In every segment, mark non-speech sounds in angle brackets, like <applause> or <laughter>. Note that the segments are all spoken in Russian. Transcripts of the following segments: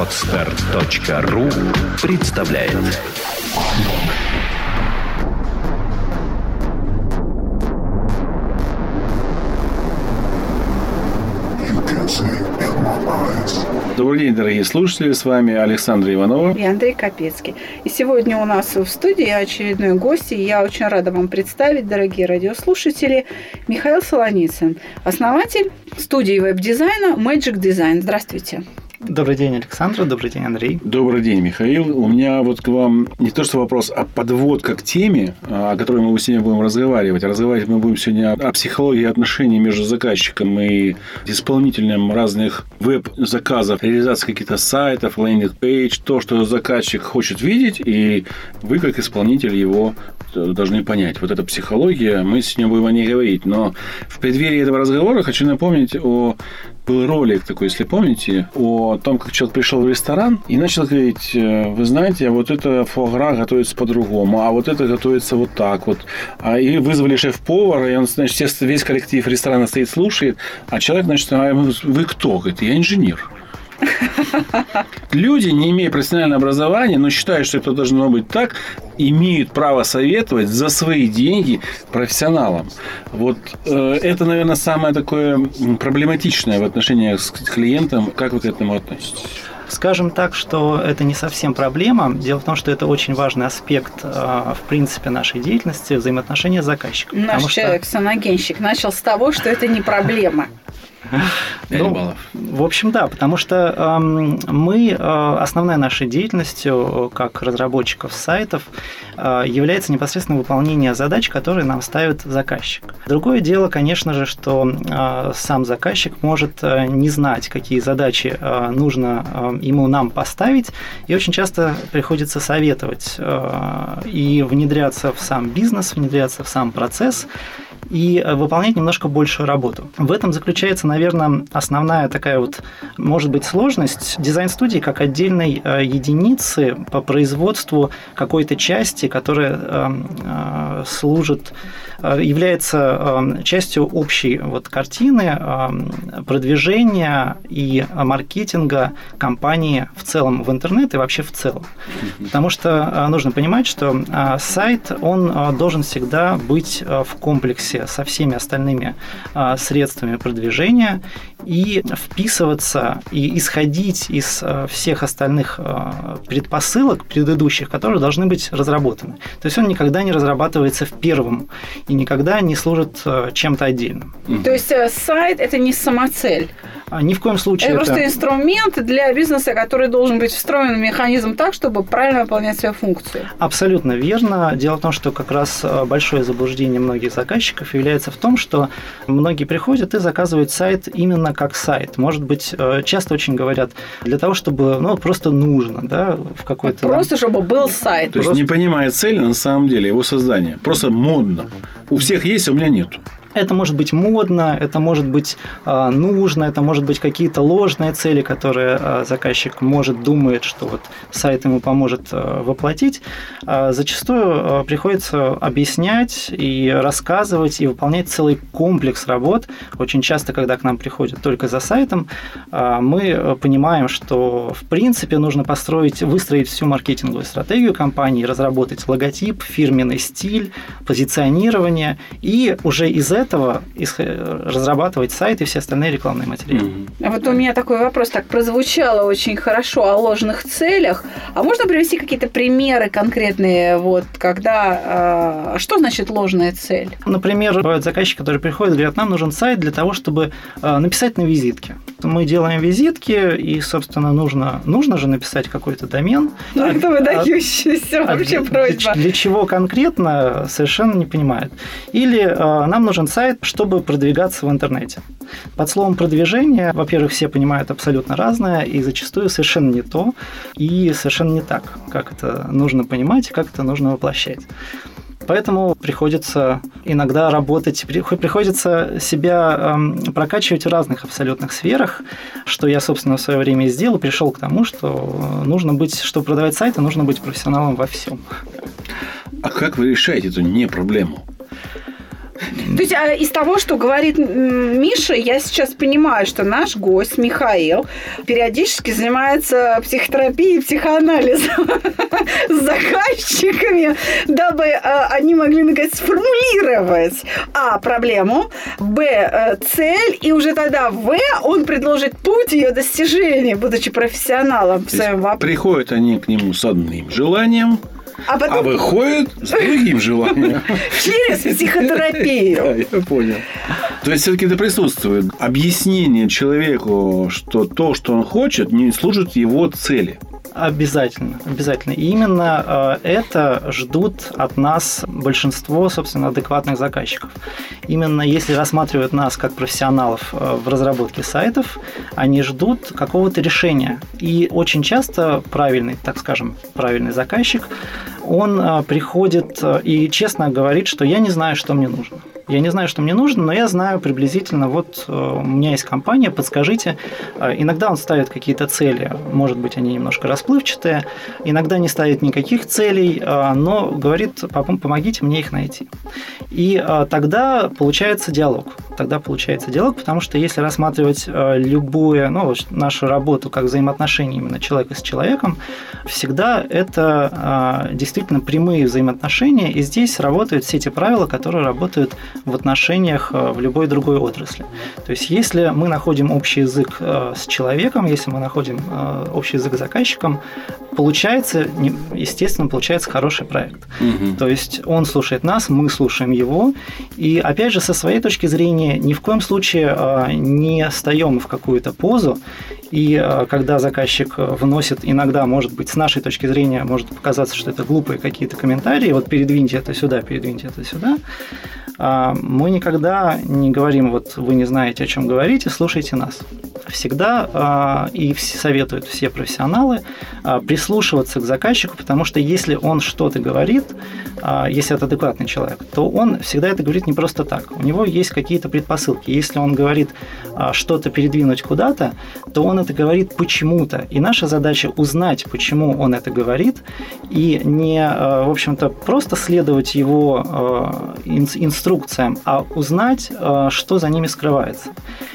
Отстар.ру представляет Добрый день, дорогие слушатели. С вами Александра Иванова. И Андрей Капецкий. И сегодня у нас в студии очередной гость, и я очень рада вам представить, дорогие радиослушатели, Михаил Солоницын, основатель студии веб-дизайна Magic Design. Здравствуйте. Добрый день, Александр. Добрый день, Андрей. Добрый день, Михаил. У меня вот к вам не то что вопрос, а подводка к теме, о которой мы сегодня будем разговаривать. Разговаривать мы будем сегодня о психологии отношений между заказчиком и исполнителем разных веб-заказов, реализации каких-то сайтов, landing page, то, что заказчик хочет видеть, и вы, как исполнитель, его должны понять. Вот эта психология, мы сегодня будем о ней говорить. Но в преддверии этого разговора хочу напомнить о был ролик такой, если помните, о том, как человек пришел в ресторан и начал говорить, «Э, вы знаете, вот это фуагра готовится по-другому, а вот это готовится вот так вот. А и вызвали шеф-повара, и он, значит, весь коллектив ресторана стоит, слушает, а человек, значит, а вы кто? Говорит, я инженер. Люди, не имея профессионального образования, но считают, что это должно быть так, имеют право советовать за свои деньги профессионалам. Вот э, это, наверное, самое такое проблематичное в отношении с клиентом. Как вы к этому относитесь? Скажем так, что это не совсем проблема. Дело в том, что это очень важный аспект, э, в принципе, нашей деятельности, взаимоотношения с заказчиком. Наш человек, что... саногенщик, начал с того, что это не проблема. Ну, в общем, да, потому что э, мы, э, основная наша деятельность э, как разработчиков сайтов э, является непосредственно выполнение задач, которые нам ставит заказчик. Другое дело, конечно же, что э, сам заказчик может э, не знать, какие задачи э, нужно э, ему нам поставить, и очень часто приходится советовать э, и внедряться в сам бизнес, внедряться в сам процесс, и э, выполнять немножко большую работу. В этом заключается, наверное, основная такая вот, может быть, сложность дизайн-студии как отдельной э, единицы по производству какой-то части, которая э, служит является э, частью общей вот картины э, продвижения и маркетинга компании в целом в интернет и вообще в целом. Потому что нужно понимать, что сайт, он должен всегда быть в комплексе со всеми остальными средствами продвижения и вписываться и исходить из всех остальных предпосылок предыдущих, которые должны быть разработаны. То есть он никогда не разрабатывается в первом и никогда не служит чем-то отдельным. То есть э, сайт – это не самоцель? А, ни в коем случае. Это, это просто инструмент для бизнеса, который должен быть встроен в механизм так, чтобы правильно выполнять свою функцию. Абсолютно верно. Дело в том, что как раз большое заблуждение многих заказчиков является в том, что многие приходят и заказывают сайт именно как сайт. Может быть, часто очень говорят для того, чтобы, ну, просто нужно, да, в какой-то... Просто, чтобы был сайт. То есть, не понимая цели, на самом деле, его создания. Просто модно. У всех есть, а у меня нет. Это может быть модно, это может быть э, нужно, это может быть какие-то ложные цели, которые э, заказчик может думает, что вот сайт ему поможет э, воплотить. Э, зачастую э, приходится объяснять и рассказывать и выполнять целый комплекс работ. Очень часто, когда к нам приходят только за сайтом, э, мы понимаем, что в принципе нужно построить, выстроить всю маркетинговую стратегию компании, разработать логотип, фирменный стиль, позиционирование и уже из этого этого разрабатывать сайт и все остальные рекламные материалы. Mm-hmm. А вот у меня такой вопрос, так прозвучало очень хорошо о ложных целях. А можно привести какие-то примеры конкретные, вот, когда... Э, что значит ложная цель? Например, бывают заказчики, которые приходят и говорят, нам нужен сайт для того, чтобы э, написать на визитке. Мы делаем визитки, и, собственно, нужно, нужно же написать какой-то домен. Ну, это выдающаяся а, вообще просьба. Для, для чего конкретно, совершенно не понимает. Или э, нам нужен сайт, чтобы продвигаться в интернете. Под словом продвижение, во-первых, все понимают абсолютно разное, и зачастую совершенно не то, и совершенно не так, как это нужно понимать, как это нужно воплощать. Поэтому приходится иногда работать, приходится себя эм, прокачивать в разных абсолютных сферах, что я, собственно, в свое время и сделал, пришел к тому, что нужно быть, чтобы продавать сайты, нужно быть профессионалом во всем. А как вы решаете эту не проблему? То есть а из того, что говорит Миша, я сейчас понимаю, что наш гость Михаил периодически занимается психотерапией, психоанализом <laughs> с заказчиками, дабы а, они могли наконец сформулировать а проблему, б э, цель, и уже тогда в он предложит путь ее достижения, будучи профессионалом в своем вопросе. Приходят они к нему с одним желанием, а, потом... а выходит с другим желанием. <laughs> Через психотерапию. <laughs> Да, я понял. То есть, все-таки это присутствует. Объяснение человеку, что то, что он хочет, не служит его цели. Обязательно, обязательно. И именно э, это ждут от нас большинство, собственно, адекватных заказчиков. Именно если рассматривают нас как профессионалов э, в разработке сайтов, они ждут какого-то решения. И очень часто правильный, так скажем, правильный заказчик, он э, приходит и честно говорит, что я не знаю, что мне нужно. Я не знаю, что мне нужно, но я знаю приблизительно, вот э, у меня есть компания, подскажите. Э, иногда он ставит какие-то цели, может быть, они немножко расплывчатые, иногда не ставит никаких целей, э, но говорит, помогите мне их найти. И тогда получается диалог. Тогда получается диалог, потому что если рассматривать любую, ну, нашу работу как взаимоотношения именно человека с человеком, всегда это действительно прямые взаимоотношения, и здесь работают все те правила, которые работают в отношениях э, в любой другой отрасли. То есть, если мы находим общий язык э, с человеком, если мы находим э, общий язык с заказчиком, получается, естественно, получается хороший проект. Угу. То есть, он слушает нас, мы слушаем его, и, опять же, со своей точки зрения, ни в коем случае не встаем в какую-то позу, и когда заказчик вносит, иногда, может быть, с нашей точки зрения, может показаться, что это глупые какие-то комментарии, вот передвиньте это сюда, передвиньте это сюда, мы никогда не говорим, вот вы не знаете, о чем говорите, слушайте нас. Всегда а, и советуют все профессионалы а, прислушиваться к заказчику, потому что если он что-то говорит, если это адекватный человек, то он всегда это говорит не просто так. У него есть какие-то предпосылки. Если он говорит что-то передвинуть куда-то, то он это говорит почему-то. И наша задача узнать, почему он это говорит, и не, в общем-то, просто следовать его инструкциям, инструкциям, а узнать, э, что за ними скрывается.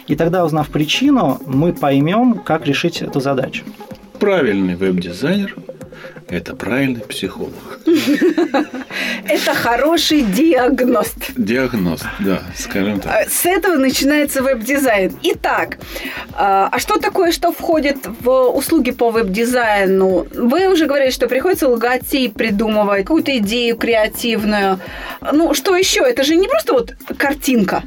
И тогда, узнав причину, мы поймем, как решить эту задачу. Правильный веб-дизайнер это правильный психолог. Это хороший диагност. Диагност, да, скажем так. Э, с этого начинается веб-дизайн. Итак, э, а что такое, что входит в услуги по веб-дизайну? Вы уже говорили, что приходится логотип придумывать, какую-то идею креативную. Ну, что еще? Это же не просто вот картинка.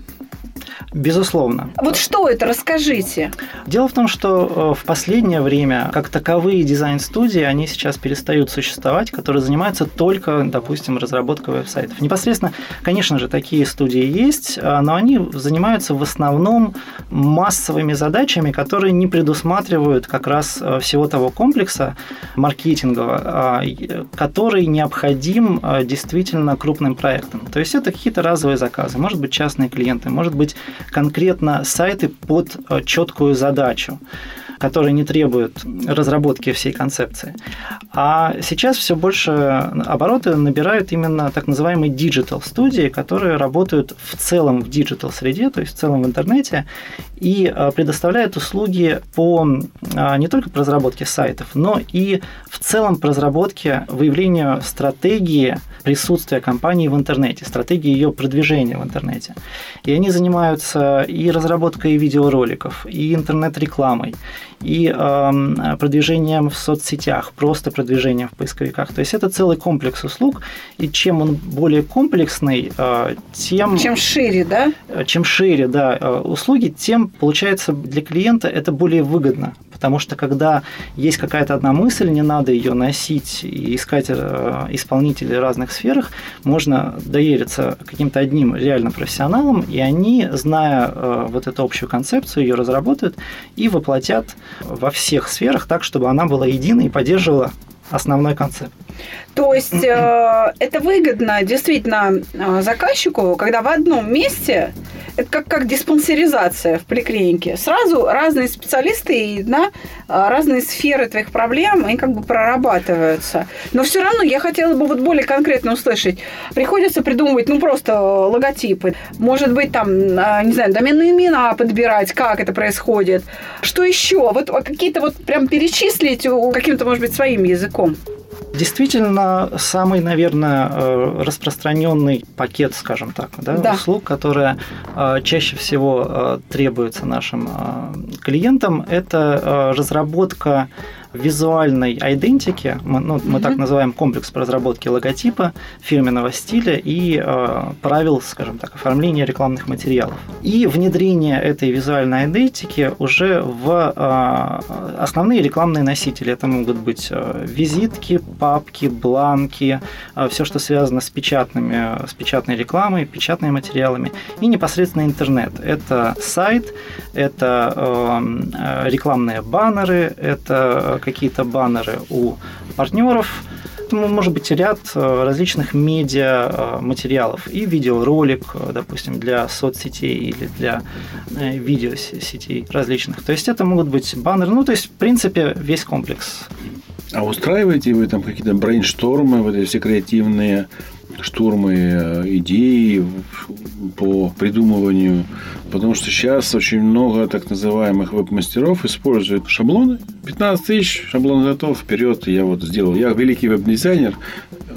Безусловно. Вот что это? Расскажите. Дело в том, что э, в последнее время, как таковые дизайн-студии, они сейчас перестают существовать, которые занимаются только, допустим, разработкой веб-сайтов. Непосредственно, конечно же, такие студии есть, а, но они занимаются в основном массовыми задачами, которые не предусматривают как раз э, всего того комплекса маркетингового, а, который необходим э, действительно крупным проектам. То есть это какие-то разовые заказы, может быть, частные клиенты, может быть, конкретно сайты под э, четкую задачу которые не требуют разработки всей концепции. А сейчас все больше обороты набирают именно так называемые digital студии, которые работают в целом в digital среде, то есть в целом в интернете, и а, предоставляют услуги по а, не только по разработке сайтов, но и в целом по разработке, выявлению стратегии присутствия компании в интернете, стратегии ее продвижения в интернете. И они занимаются и разработкой видеороликов, и интернет-рекламой, и э, продвижением в соцсетях, просто продвижением в поисковиках. То есть это целый комплекс услуг, и чем он более комплексный, э, тем... Чем шире, да? Чем шире, да, э, услуги, тем, получается, для клиента это более выгодно, Потому что когда есть какая-то одна мысль, не надо ее носить и искать э, исполнителей в разных сферах, можно довериться каким-то одним реально профессионалам, и они, зная э, вот эту общую концепцию, ее разработают и воплотят во всех сферах так, чтобы она была единой и поддерживала основной концепт. То есть э, это выгодно действительно заказчику, когда в одном месте это как, как диспансеризация в поликлинике. Сразу разные специалисты и на разные сферы твоих проблем, они как бы прорабатываются. Но все равно я хотела бы вот более конкретно услышать. Приходится придумывать, ну, просто логотипы. Может быть, там, а, не знаю, доменные имена подбирать, как это происходит. Что еще? Вот какие-то вот прям перечислить каким-то, может быть, своим языком. Действительно, самый, наверное, э, распространенный пакет, скажем так, да, да. услуг, которые э, чаще всего э, требуются нашим клиентам, это разработка визуальной идентики, мы, ну, мы mm-hmm. так называем комплекс по разработке логотипа, фирменного стиля и э, правил, скажем так, оформления рекламных материалов. И внедрение этой визуальной идентики уже в э, основные рекламные носители. Это могут быть э, визитки, папки, бланки, э, все, что связано с печатными, с печатной рекламой, печатными материалами и непосредственно интернет. Это сайт, это э, рекламные баннеры, это какие-то баннеры у партнеров, может быть ряд э, различных медиа э, материалов и видеоролик, э, допустим, для соцсетей или для видеосетей различных. То есть это могут быть баннеры, ну то есть в принципе весь комплекс. А устраиваете вы там какие-то брейнштормы, вот эти все креативные штурмы идей по придумыванию Потому что сейчас очень много так называемых веб-мастеров используют шаблоны. 15 тысяч, шаблон готов, вперед, я вот сделал. Я великий веб-дизайнер.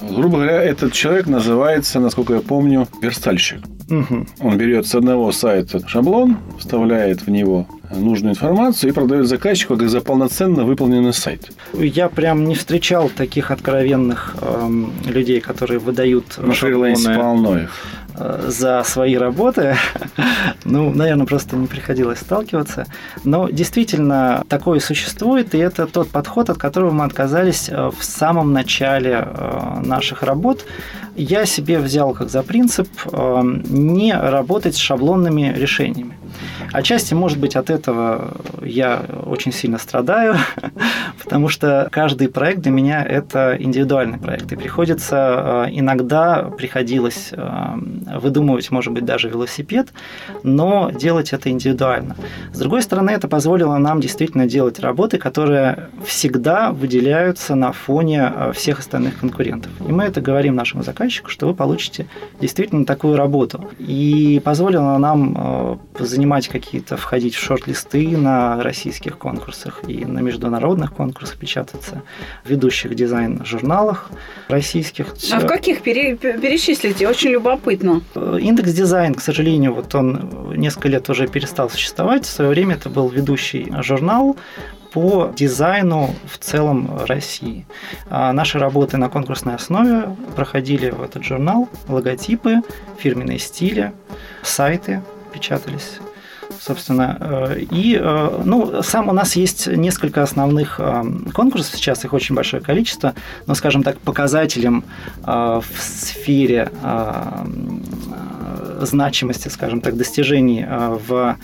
Грубо говоря, этот человек называется, насколько я помню, верстальщик. Угу. Он берет с одного сайта шаблон, вставляет в него нужную информацию и продает заказчику как за полноценно выполненный сайт. Я прям не встречал таких откровенных эм, людей, которые выдают На фрилансе полно их. Э, за свои работы. <laughs> ну, наверное, просто не приходилось сталкиваться. Но действительно такое существует, и это тот подход, от которого мы отказались э, в самом начале э, наших работ. Я себе взял как за принцип не работать с шаблонными решениями. Отчасти, может быть, от этого я очень сильно страдаю, <laughs> потому что каждый проект для меня это индивидуальный проект. И приходится э, иногда приходилось э, выдумывать, может быть, даже велосипед, но делать это индивидуально. С другой стороны, это позволило нам действительно делать работы, которые всегда выделяются на фоне э, всех остальных конкурентов. И мы это говорим нашему заказчику, что вы получите действительно такую работу. И позволило нам занимать какие-то, входить в шорт-листы на российских конкурсах и на международных конкурсах печататься, в ведущих дизайн-журналах российских. А в каких пере, перечислите? Очень любопытно. Э, индекс дизайн, к сожалению, вот он несколько лет уже перестал существовать. В свое время это был ведущий журнал, по дизайну в целом России. А наши работы на конкурсной основе проходили в этот журнал, логотипы, фирменные стили, сайты печатались собственно. Э, и, э, ну, сам у нас есть несколько основных э, конкурсов, сейчас их очень большое количество, но, скажем так, показателем в сфере значимости, скажем так, достижений в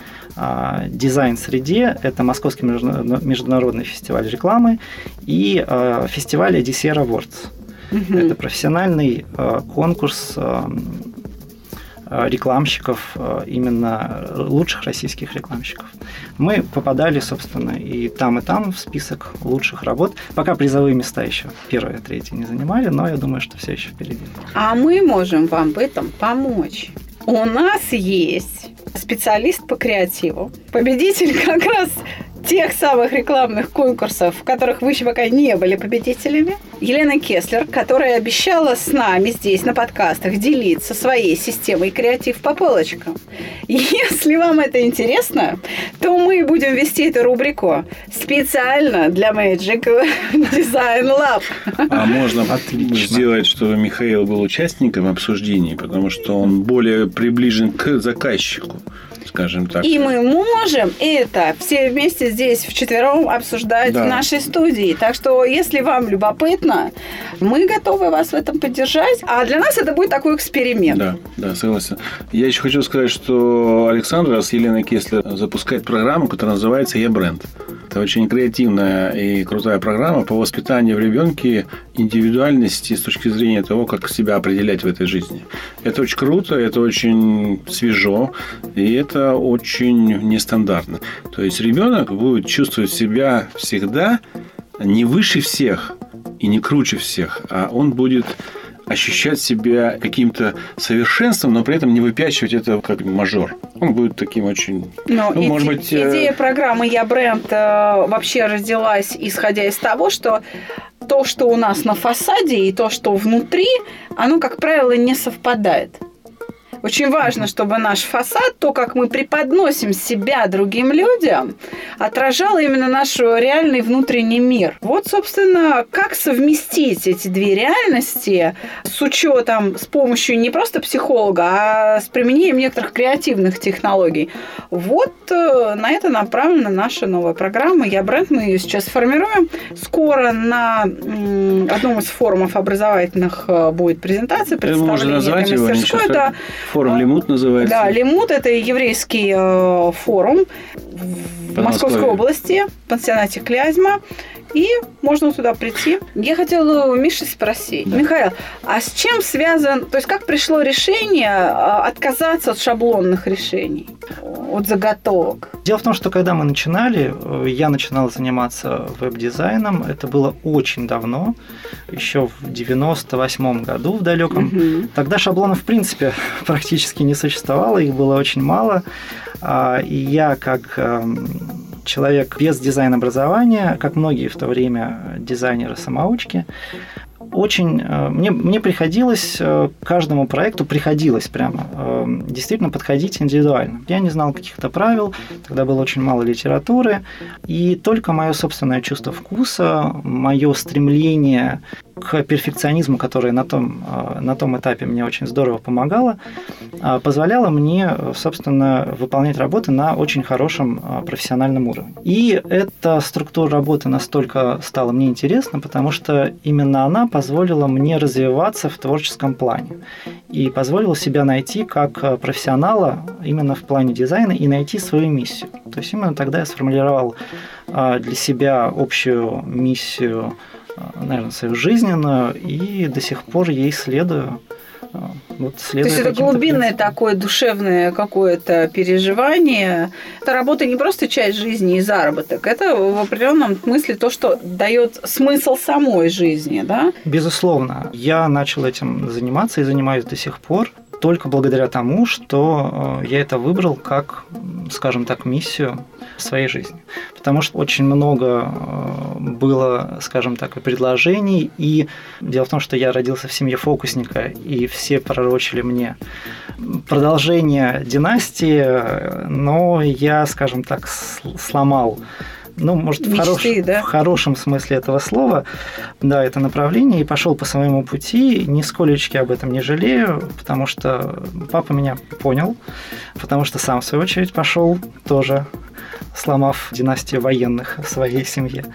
дизайн-среде. Это Московский международный фестиваль рекламы и фестиваль EDCR Awards. Угу. Это профессиональный конкурс рекламщиков, э, именно лучших российских рекламщиков. Мы попадали, собственно, и там, и там в список лучших работ. Пока призовые места еще первое, третье не занимали, но я думаю, что все еще впереди. А мы можем вам в этом помочь. У нас есть специалист по креативу. Победитель как раз тех самых рекламных конкурсов, в которых вы еще пока не были победителями. Елена Кеслер, которая обещала с нами здесь на подкастах делиться своей системой креатив по полочкам. Если вам это интересно, то мы будем вести эту рубрику специально для Magic Design Lab. А можно Отлично. сделать, чтобы Михаил был участником обсуждений, потому что он более приближен к заказчику скажем так. И мы можем это все вместе здесь вчетвером обсуждать да. в нашей студии. Так что, если вам любопытно, мы готовы вас в этом поддержать. А для нас это будет такой эксперимент. Да, да, согласен. Я еще хочу сказать, что Александра с Еленой Кеслер запускает программу, которая называется «Я бренд». Это очень креативная и крутая программа по воспитанию в ребенке индивидуальности с точки зрения того, как себя определять в этой жизни. Это очень круто, это очень свежо, и это очень нестандартно. То есть ребенок будет чувствовать себя всегда не выше всех и не круче всех, а он будет ощущать себя каким-то совершенством, но при этом не выпячивать это как мажор. Он будет таким очень... Но ну, иде- может быть, э, идея программы «Я бренд» э, вообще родилась, исходя из того, что то, что у нас на фасаде и то, что внутри, оно, как правило, не совпадает. Очень важно, чтобы наш фасад, то, как мы преподносим себя другим людям, отражало именно наш реальный внутренний мир. Вот, собственно, как совместить эти две реальности с учетом, с помощью не просто психолога, а с применением некоторых креативных технологий. Вот э, на это направлена наша новая программа «Я бренд». Мы ее сейчас формируем. Скоро на одном из форумов образовательных э, будет презентация, представление Можно назвать его, это Форум а, Лимут называется. Да, Лимут – это еврейский э, форум в Московской области, в пансионате Клязьма. И можно туда прийти. Я хотела у Миши спросить. Да. Михаил, а с чем связан, то есть как пришло решение а, отказаться от шаблонных решений, от заготовок? Дело в том, что когда мы начинали, э, я начинал заниматься веб-дизайном, это было очень давно, еще в 98 году в далеком. Угу. Тогда шаблонов в принципе <laughs> практически не существовало, их было очень мало. А, и я как эм, человек без дизайн-образования, как многие в то время дизайнеры-самоучки, очень э, мне, мне приходилось э, каждому проекту приходилось прямо э, действительно подходить индивидуально. Я не знал каких-то правил, тогда было очень мало литературы, и только мое собственное чувство вкуса, мое стремление к перфекционизму, которое на том, на том этапе мне очень здорово помогало, позволяло мне, собственно, выполнять работы на очень хорошем профессиональном уровне. И эта структура работы настолько стала мне интересна, потому что именно она позволила мне развиваться в творческом плане и позволила себя найти как э, профессионала именно в плане дизайна и найти свою миссию. То есть именно тогда я сформулировал э, для себя общую миссию, э, наверное, свою жизненную, и до сих пор ей следую. Вот То есть это глубинное принципам. такое душевное какое-то переживание. Это работа не просто часть жизни и заработок, это в определенном смысле то, что дает смысл самой жизни, да? Безусловно. Я начал этим заниматься и занимаюсь до сих пор только благодаря тому, что э, я это выбрал как, скажем так, миссию в своей жизни. Потому что очень много э, было, скажем так, предложений. И дело в том, что я родился в семье фокусника, и все пророчили мне продолжение династии, но я, скажем так, сломал ну, может, Мечты, в, хорош... да? в хорошем смысле этого слова, да, это направление, и пошел по своему пути, нисколечки об этом не жалею, потому что папа меня понял, потому что сам, в свою очередь, пошел тоже сломав династию военных в своей семье.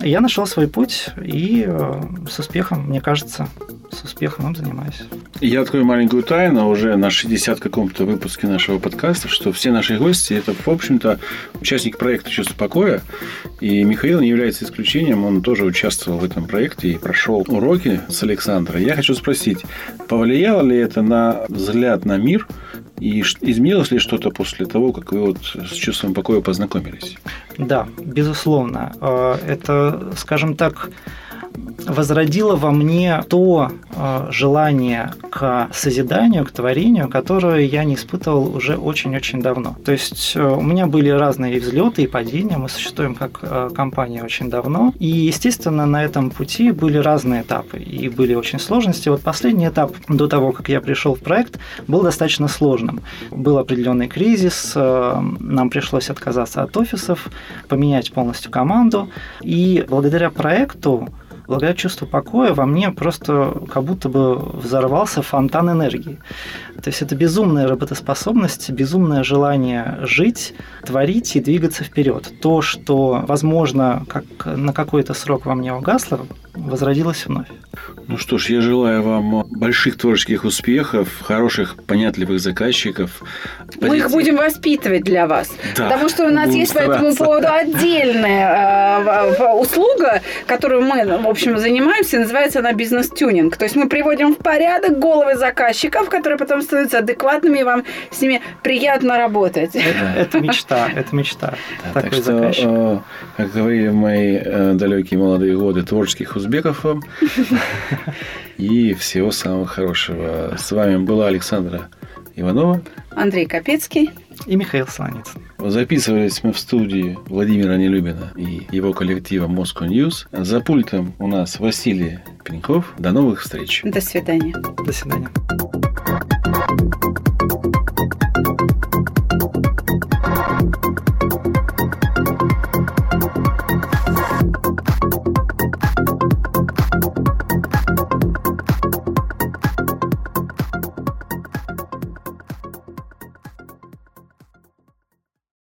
Я нашел свой путь и э, с успехом, мне кажется, с успехом им занимаюсь. Я открою маленькую тайну уже на 60 каком-то выпуске нашего подкаста, что все наши гости – это, в общем-то, участники проекта «Чувство покоя». И Михаил не является исключением, он тоже участвовал в этом проекте и прошел уроки с Александрой. Я хочу спросить, повлияло ли это на взгляд на мир и изменилось ли что-то после того, как вы вот с чувством покоя познакомились? Да, безусловно. Э, это, скажем так, возродило во мне то э, желание к созиданию, к творению, которое я не испытывал уже очень-очень давно. То есть э, у меня были разные взлеты и падения, мы существуем как э, компания очень давно, и, естественно, на этом пути были разные этапы, и были очень сложности. Вот последний этап до того, как я пришел в проект, был достаточно сложным. Был определенный кризис, нам пришлось отказаться от офисов, поменять полностью команду, и благодаря проекту благодаря чувству покоя во мне просто как будто бы взорвался фонтан энергии. То есть это безумная работоспособность, безумное желание жить, творить и двигаться вперед. То, что, возможно, как на какой-то срок во мне угасло, возродилось вновь. Ну что ж, я желаю вам больших творческих успехов, хороших, понятливых заказчиков. Мы их будем воспитывать для вас. Да, потому что у нас есть стараться. по этому поводу отдельная э, услуга, которую мы, общем, занимаемся, называется она бизнес-тюнинг. То есть мы приводим в порядок головы заказчиков, которые потом становятся адекватными, и вам с ними приятно работать. Это, это мечта, это мечта. Да, так что, заказчик. Э, как говорили мои э, далекие молодые годы, творческих узбеков вам. <laughs> И всего самого хорошего. С вами была Александра Иванова. Андрей Капецкий. И Михаил Солоницын. Записывались мы в студии Владимира Нелюбина и его коллектива Moscow News. За пультом у нас Василий Пеньков. До новых встреч. До свидания. До свидания.